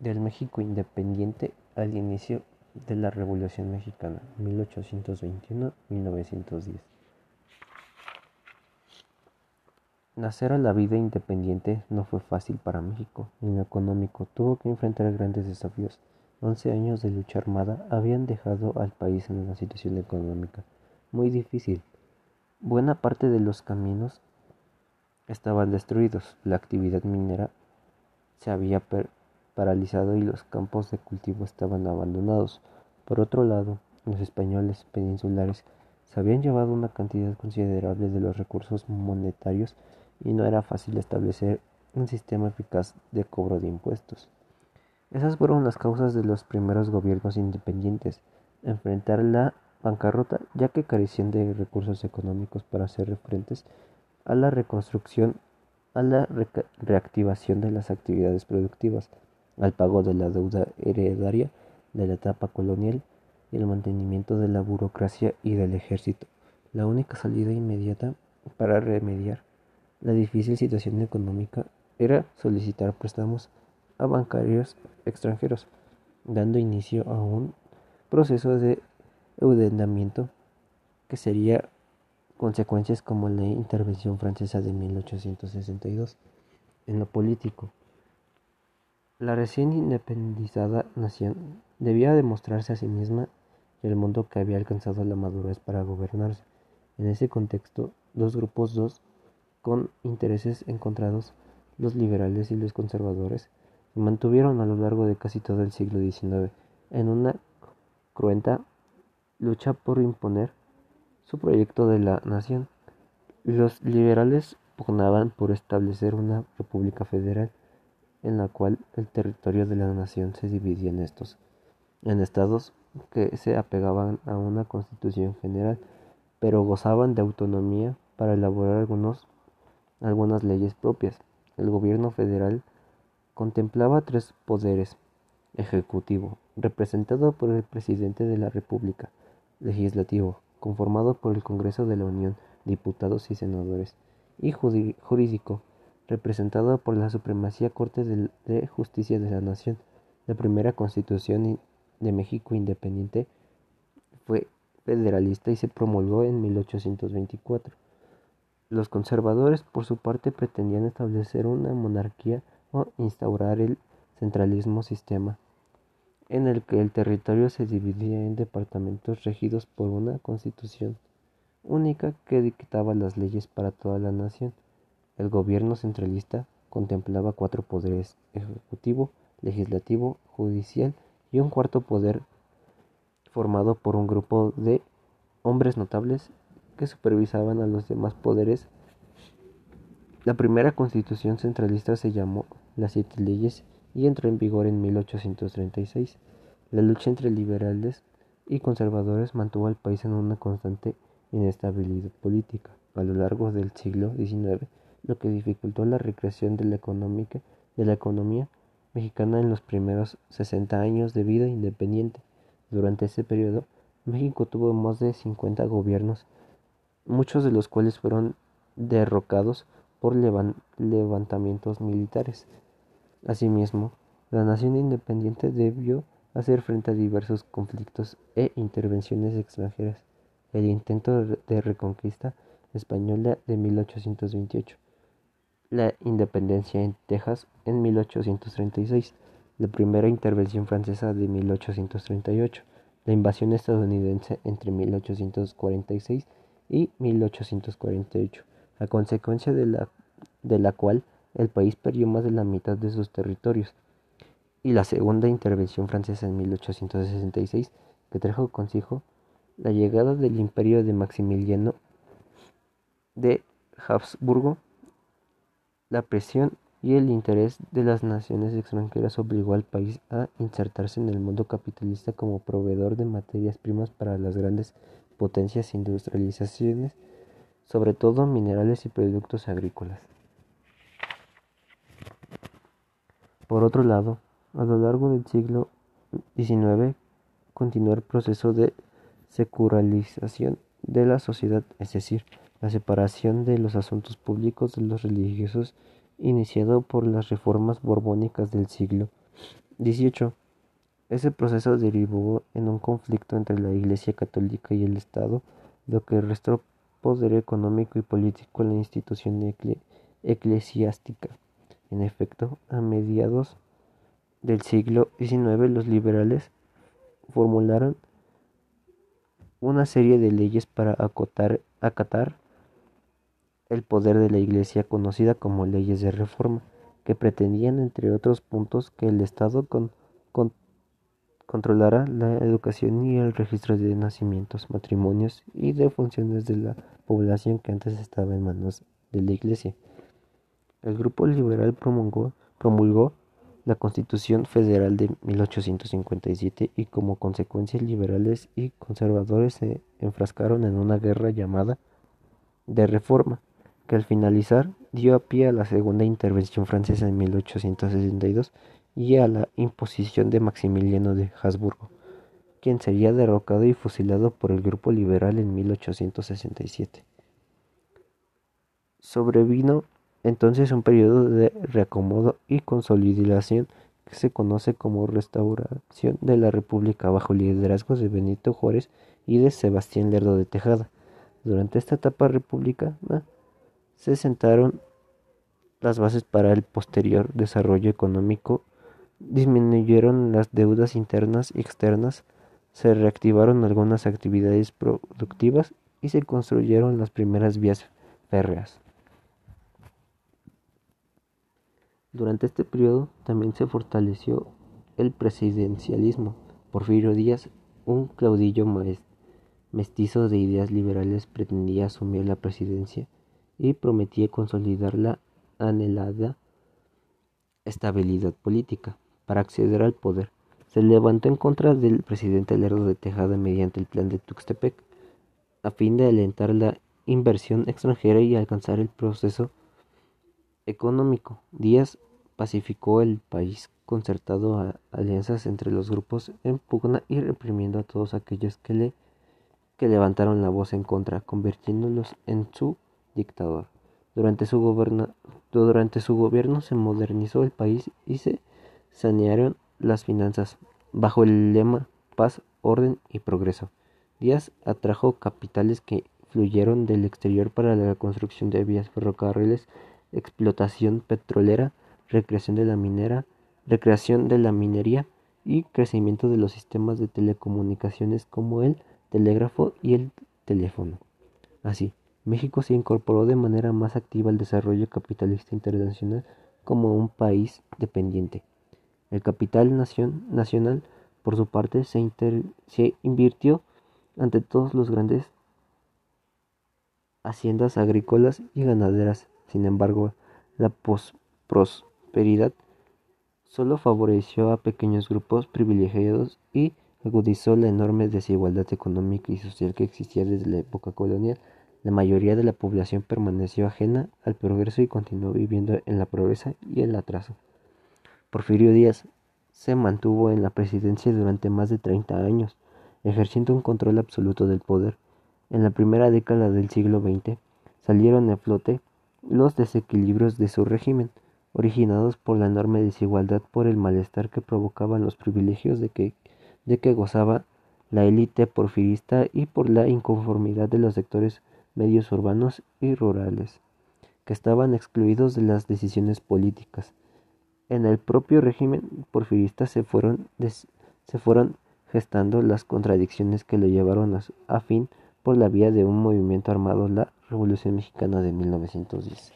del México independiente al inicio de la Revolución Mexicana, 1821-1910. Nacer a la vida independiente no fue fácil para México. En lo económico tuvo que enfrentar grandes desafíos. Once años de lucha armada habían dejado al país en una situación económica muy difícil. Buena parte de los caminos estaban destruidos, la actividad minera se había paralizado y los campos de cultivo estaban abandonados. Por otro lado, los españoles peninsulares se habían llevado una cantidad considerable de los recursos monetarios y no era fácil establecer un sistema eficaz de cobro de impuestos. Esas fueron las causas de los primeros gobiernos independientes, enfrentar la bancarrota ya que carecían de recursos económicos para hacer frentes a la reconstrucción, a la reactivación de las actividades productivas, al pago de la deuda heredaria de la etapa colonial y el mantenimiento de la burocracia y del ejército. La única salida inmediata para remediar la difícil situación económica era solicitar préstamos a bancarios extranjeros, dando inicio a un proceso de endeudamiento que sería consecuencias como la intervención francesa de 1862 en lo político. La recién independizada nación debía demostrarse a sí misma y al mundo que había alcanzado la madurez para gobernarse. En ese contexto, dos grupos dos con intereses encontrados, los liberales y los conservadores, se mantuvieron a lo largo de casi todo el siglo XIX en una cruenta lucha por imponer su proyecto de la nación. Los liberales pugnaban por establecer una república federal en la cual el territorio de la nación se dividía en estos, en estados que se apegaban a una constitución general, pero gozaban de autonomía para elaborar algunos algunas leyes propias. El gobierno federal contemplaba tres poderes. Ejecutivo, representado por el presidente de la República. Legislativo, conformado por el Congreso de la Unión, diputados y senadores. Y jurídico, representado por la Supremacía Corte de Justicia de la Nación. La primera constitución de México independiente fue federalista y se promulgó en 1824. Los conservadores, por su parte, pretendían establecer una monarquía o instaurar el centralismo sistema, en el que el territorio se dividía en departamentos regidos por una constitución única que dictaba las leyes para toda la nación. El gobierno centralista contemplaba cuatro poderes ejecutivo, legislativo, judicial y un cuarto poder formado por un grupo de hombres notables que supervisaban a los demás poderes. La primera constitución centralista se llamó Las Siete Leyes y entró en vigor en 1836. La lucha entre liberales y conservadores mantuvo al país en una constante inestabilidad política a lo largo del siglo XIX, lo que dificultó la recreación de la, económica, de la economía mexicana en los primeros 60 años de vida independiente. Durante ese periodo, México tuvo más de 50 gobiernos muchos de los cuales fueron derrocados por levantamientos militares. Asimismo, la nación independiente debió hacer frente a diversos conflictos e intervenciones extranjeras. El intento de reconquista española de 1828, la independencia en Texas en 1836, la primera intervención francesa de 1838, la invasión estadounidense entre 1846 y 1848, a consecuencia de la, de la cual el país perdió más de la mitad de sus territorios, y la segunda intervención francesa en 1866, que trajo consigo la llegada del imperio de Maximiliano de Habsburgo, la presión y el interés de las naciones extranjeras obligó al país a insertarse en el mundo capitalista como proveedor de materias primas para las grandes potencias industrializaciones, sobre todo minerales y productos agrícolas. Por otro lado, a lo largo del siglo XIX continuó el proceso de secularización de la sociedad, es decir, la separación de los asuntos públicos de los religiosos iniciado por las reformas borbónicas del siglo XVIII. Ese proceso derivó en un conflicto entre la Iglesia católica y el Estado, lo que restó poder económico y político a la institución eclesiástica. En efecto, a mediados del siglo XIX los liberales formularon una serie de leyes para acotar, acatar el poder de la Iglesia conocida como leyes de reforma, que pretendían, entre otros puntos, que el Estado con, controlara la educación y el registro de nacimientos, matrimonios y de funciones de la población que antes estaba en manos de la Iglesia. El grupo liberal promulgó, promulgó la Constitución Federal de 1857 y como consecuencia liberales y conservadores se enfrascaron en una guerra llamada de reforma, que al finalizar dio pie a la segunda intervención francesa en 1862 y a la imposición de Maximiliano de Habsburgo, quien sería derrocado y fusilado por el grupo liberal en 1867. Sobrevino entonces un periodo de reacomodo y consolidación que se conoce como restauración de la República bajo liderazgos de Benito Juárez y de Sebastián Lerdo de Tejada. Durante esta etapa republicana se sentaron las bases para el posterior desarrollo económico, disminuyeron las deudas internas y externas, se reactivaron algunas actividades productivas y se construyeron las primeras vías férreas. Durante este periodo también se fortaleció el presidencialismo. Porfirio Díaz, un claudillo mestizo de ideas liberales, pretendía asumir la presidencia y prometía consolidar la anhelada estabilidad política. Para acceder al poder, se levantó en contra del presidente Lerdo de Tejada mediante el plan de Tuxtepec, a fin de alentar la inversión extranjera y alcanzar el proceso económico. Díaz pacificó el país concertado alianzas entre los grupos en pugna y reprimiendo a todos aquellos que le que levantaron la voz en contra, convirtiéndolos en su dictador. Durante su, gobierno se modernizó el país y se sanearon las finanzas bajo el lema paz, orden y progreso. Díaz atrajo capitales que fluyeron del exterior para la construcción de vías ferrocarriles explotación petrolera, recreación de la minera, recreación de la minería y crecimiento de los sistemas de telecomunicaciones como el telégrafo y el teléfono. Así, México se incorporó de manera más activa al desarrollo capitalista internacional como un país dependiente. El capital nacional, por su parte, se, se invirtió ante todos los grandes haciendas agrícolas y ganaderas sin embargo, la prosperidad solo favoreció a pequeños grupos privilegiados y agudizó la enorme desigualdad económica y social que existía desde la época colonial. La mayoría de la población permaneció ajena al progreso y continuó viviendo en la pobreza y el atraso. Porfirio Díaz se mantuvo en la presidencia durante más de 30 años, ejerciendo un control absoluto del poder. En la primera década del siglo XX salieron a flote los desequilibrios de su régimen, originados por la enorme desigualdad por el malestar que provocaban los privilegios de que, de que gozaba la élite porfirista y por la inconformidad de los sectores medios urbanos y rurales, que estaban excluidos de las decisiones políticas. En el propio régimen porfirista se fueron, se fueron gestando las contradicciones que lo llevaron a, fin por la vía de un movimiento armado, la Revolución Mexicana de 1910.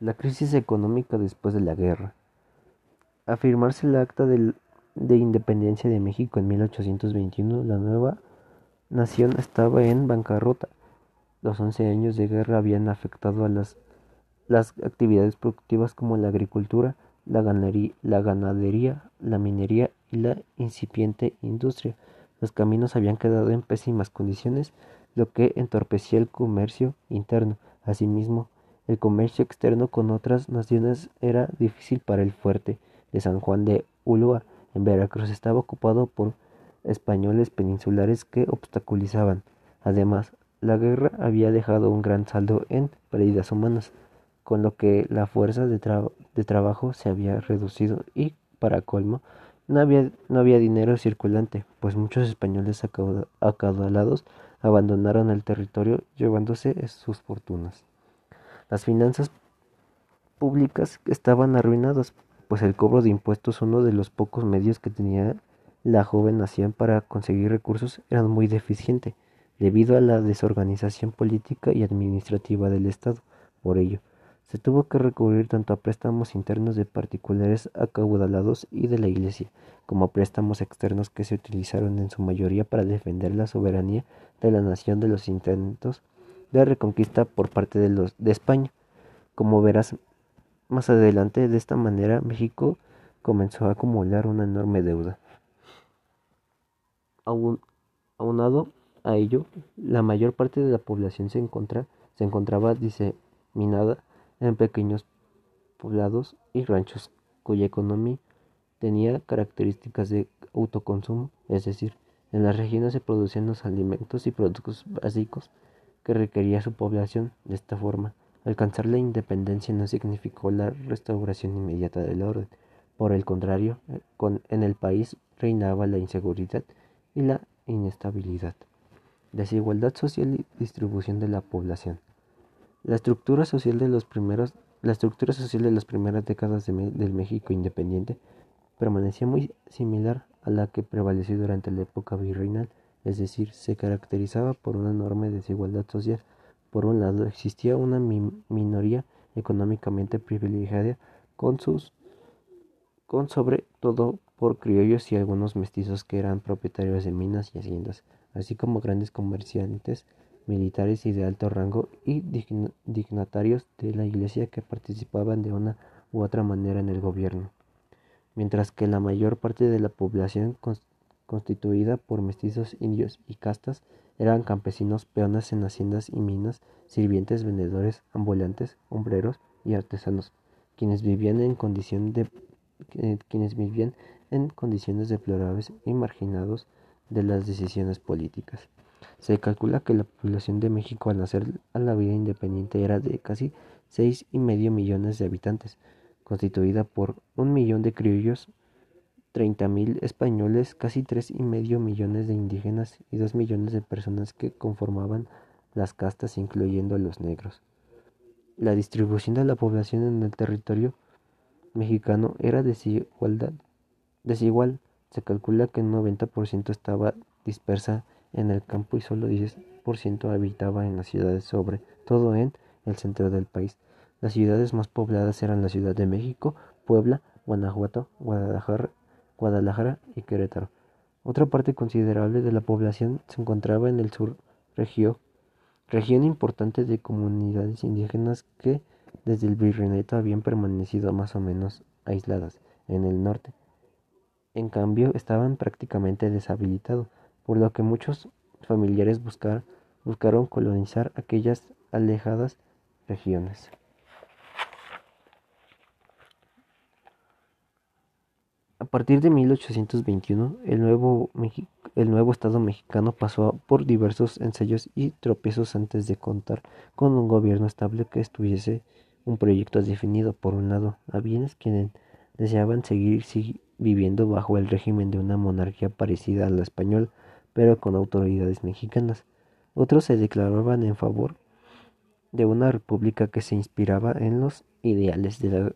La crisis económica después de la guerra. Afirmarse el acta de independencia de México en 1821, la nueva nación estaba en bancarrota. Los once años de guerra habían afectado a las, las actividades productivas como la agricultura, la la ganadería, la minería y la incipiente industria. Los caminos habían quedado en pésimas condiciones, lo que entorpecía el comercio interno. Asimismo, el comercio externo con otras naciones era difícil para el fuerte de San Juan de Ulúa. En Veracruz estaba ocupado por españoles peninsulares que obstaculizaban. Además, la guerra había dejado un gran saldo en pérdidas humanas. con lo que la fuerza de, trabajo se había reducido y, para colmo, no había, no había dinero circulante, pues muchos españoles acaudalados abandonaron el territorio llevándose sus fortunas. Las finanzas públicas estaban arruinadas, pues el cobro de impuestos, uno de los pocos medios que tenía la joven nación para conseguir recursos, era muy deficiente, debido a la desorganización política y administrativa del Estado. Por ello, se tuvo que recurrir tanto a préstamos internos de particulares acaudalados y de la Iglesia, como a préstamos externos que se utilizaron en su mayoría para defender la soberanía de la nación de los intentos de reconquista por parte de, los, de España. Como verás más adelante, de esta manera México comenzó a acumular una enorme deuda. Aunado a ello, la mayor parte de la población se, encontraba diseminada en pequeños poblados y ranchos cuya economía tenía características de autoconsumo, es decir, en las regiones se producían los alimentos y productos básicos que requería su población. De esta forma, alcanzar la independencia no significó la restauración inmediata del orden. Por el contrario, en el país reinaba la inseguridad y la inestabilidad. Desigualdad social y distribución de la población. La estructura social de los primeros, la estructura social de las primeras décadas del México independiente permanecía muy similar a la que prevaleció durante la época virreinal, es decir, se caracterizaba por una enorme desigualdad social. Por un lado, existía una minoría económicamente privilegiada con sus con sobre todo por criollos y algunos mestizos que eran propietarios de minas y haciendas, así como grandes comerciantes militares y de alto rango y dignatarios de la Iglesia que participaban de una u otra manera en el gobierno, mientras que la mayor parte de la población constituida por mestizos indios y castas eran campesinos, peones en haciendas y minas, sirvientes, vendedores, ambulantes, hombreros y artesanos, quienes vivían en condición de quienes vivían en condiciones deplorables y marginados de las decisiones políticas. Se calcula que la población de México al nacer a la vida independiente era de casi seis y medio millones de habitantes, constituida por un millón de criollos, treinta mil españoles, casi tres y medio millones de indígenas y dos millones de personas que conformaban las castas incluyendo a los negros. La distribución de la población en el territorio mexicano era desigual. Se calcula que el 90% estaba dispersa en el campo y solo 10% habitaba en las ciudades, sobre todo en el centro del país. Las ciudades más pobladas eran la Ciudad de México, Puebla, Guanajuato, Guadalajara, Guadalajara y Querétaro. Otra parte considerable de la población se encontraba en el sur región importante de comunidades indígenas que desde el virreinato habían permanecido más o menos aisladas en el norte. En cambio, estaban prácticamente deshabilitados por lo que muchos familiares buscaron colonizar aquellas alejadas regiones. A partir de 1821, el nuevo, el nuevo Estado mexicano pasó por diversos ensayos y tropiezos antes de contar con un gobierno estable que estuviese un proyecto definido. Por un lado, había quienes deseaban seguir viviendo bajo el régimen de una monarquía parecida a la española, pero con autoridades mexicanas. Otros se declaraban en favor de una república que se inspiraba en los ideales de la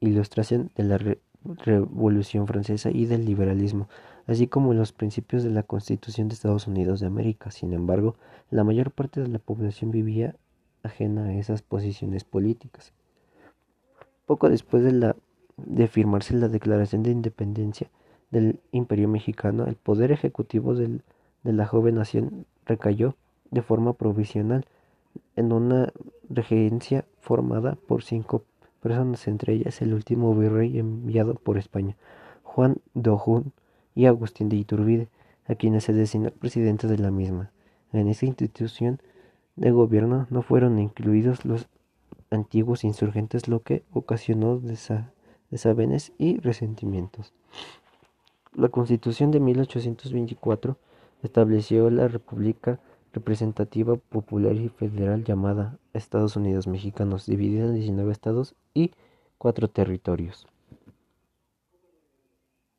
ilustración de la Revolución Francesa y del liberalismo, así como los principios de la Constitución de Estados Unidos de América. Sin embargo, la mayor parte de la población vivía ajena a esas posiciones políticas. Poco después de, la, de firmarse la Declaración de Independencia del Imperio Mexicano, el poder ejecutivo del de la joven nación recayó de forma provisional en una regencia formada por cinco personas, entre ellas el último virrey enviado por España, Juan de y Agustín de Iturbide, a quienes se designó presidente de la misma. En esta institución de gobierno no fueron incluidos los antiguos insurgentes, lo que ocasionó desavenes y resentimientos. La Constitución de 1824 estableció la República representativa popular y federal llamada Estados Unidos Mexicanos, dividida en 19 estados y cuatro territorios.